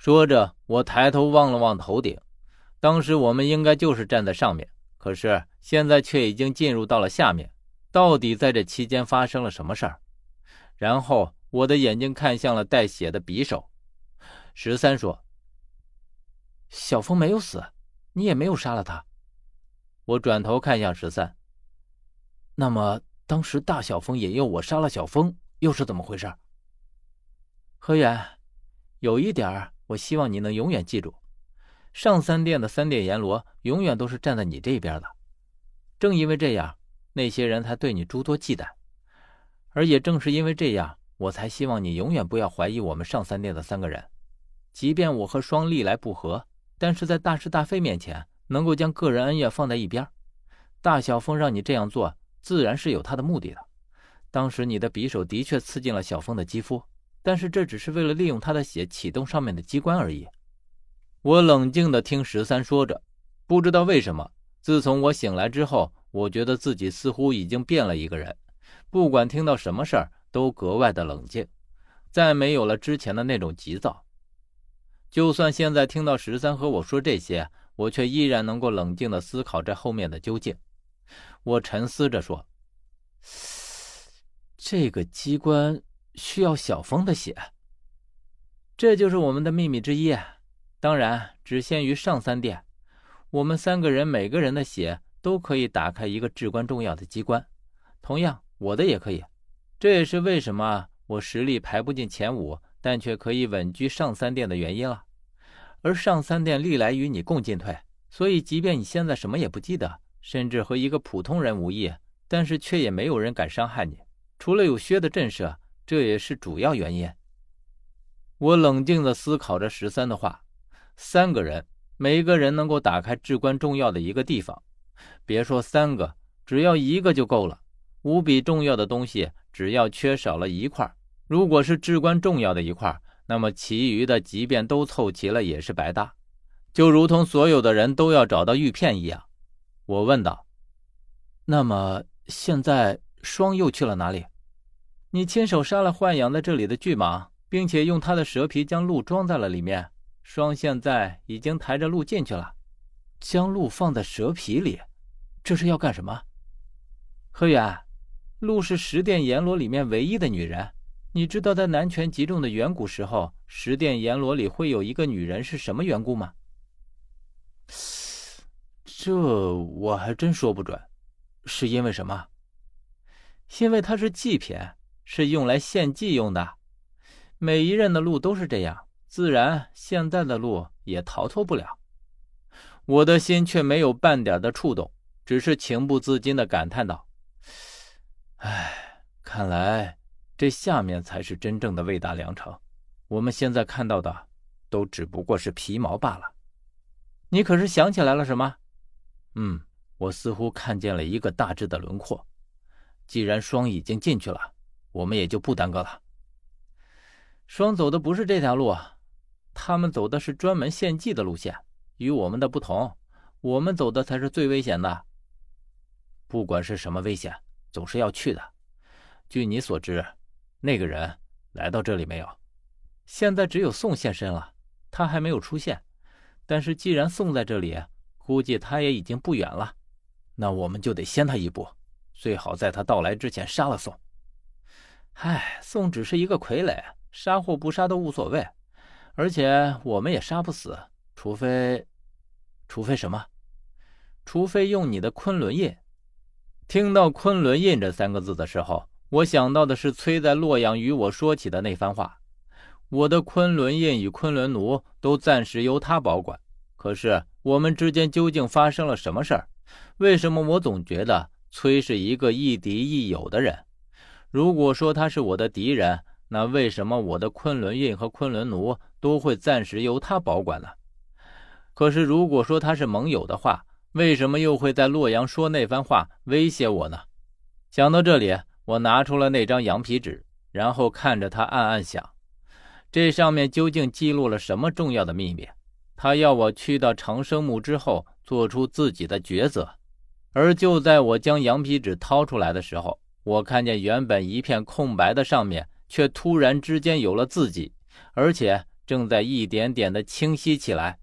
说着，我抬头望了望头顶。当时我们应该就是站在上面，可是现在却已经进入到了下面。到底在这期间发生了什么事儿？然后我的眼睛看向了带血的匕首。十三说：“小峰没有死，你也没有杀了他。”我转头看向十三。那么当时大小峰引诱我杀了小峰，又是怎么回事？何远，有一点儿我希望你能永远记住：上三殿的三殿阎罗永远都是站在你这边的。正因为这样。那些人才对你诸多忌惮，而也正是因为这样，我才希望你永远不要怀疑我们上三殿的三个人。即便我和双历来不和，但是在大是大非面前，能够将个人恩怨放在一边。大小峰让你这样做，自然是有他的目的的。当时你的匕首的确刺进了小峰的肌肤，但是这只是为了利用他的血启动上面的机关而已。我冷静地听十三说着，不知道为什么，自从我醒来之后。我觉得自己似乎已经变了一个人，不管听到什么事儿都格外的冷静，再没有了之前的那种急躁。就算现在听到十三和我说这些，我却依然能够冷静的思考这后面的究竟。我沉思着说：“ 这个机关需要小峰的血，这就是我们的秘密之一。当然，只限于上三殿，我们三个人每个人的血。”都可以打开一个至关重要的机关，同样我的也可以。这也是为什么我实力排不进前五，但却可以稳居上三殿的原因了。而上三殿历来与你共进退，所以即便你现在什么也不记得，甚至和一个普通人无异，但是却也没有人敢伤害你，除了有薛的震慑，这也是主要原因。我冷静地思考着十三的话：三个人，每一个人能够打开至关重要的一个地方。别说三个，只要一个就够了。无比重要的东西，只要缺少了一块，如果是至关重要的一块，那么其余的即便都凑齐了也是白搭。就如同所有的人都要找到玉片一样。我问道：“那么现在双又去了哪里？你亲手杀了豢养在这里的巨蟒，并且用它的蛇皮将鹿装在了里面。双现在已经抬着鹿进去了，将鹿放在蛇皮里。”这是要干什么？何远，鹿是十殿阎罗里面唯一的女人。你知道在南拳集中的远古时候，十殿阎罗里会有一个女人是什么缘故吗？这我还真说不准，是因为什么？因为她是祭品，是用来献祭用的。每一任的路都是这样，自然现在的路也逃脱不了。我的心却没有半点的触动。只是情不自禁的感叹道：“唉，看来这下面才是真正的魏大良城。我们现在看到的，都只不过是皮毛罢了。你可是想起来了什么？嗯，我似乎看见了一个大致的轮廓。既然霜已经进去了，我们也就不耽搁了。双走的不是这条路，他们走的是专门献祭的路线，与我们的不同。我们走的才是最危险的。”不管是什么危险，总是要去的。据你所知，那个人来到这里没有？现在只有宋现身了，他还没有出现。但是既然宋在这里，估计他也已经不远了。那我们就得先他一步，最好在他到来之前杀了宋。唉，宋只是一个傀儡，杀或不杀都无所谓。而且我们也杀不死，除非……除非什么？除非用你的昆仑印。听到“昆仑印”这三个字的时候，我想到的是崔在洛阳与我说起的那番话。我的昆仑印与昆仑奴都暂时由他保管。可是我们之间究竟发生了什么事儿？为什么我总觉得崔是一个亦敌亦友的人？如果说他是我的敌人，那为什么我的昆仑印和昆仑奴都会暂时由他保管呢？可是如果说他是盟友的话，为什么又会在洛阳说那番话威胁我呢？想到这里，我拿出了那张羊皮纸，然后看着他，暗暗想：这上面究竟记录了什么重要的秘密？他要我去到长生墓之后，做出自己的抉择。而就在我将羊皮纸掏出来的时候，我看见原本一片空白的上面，却突然之间有了自己，而且正在一点点的清晰起来。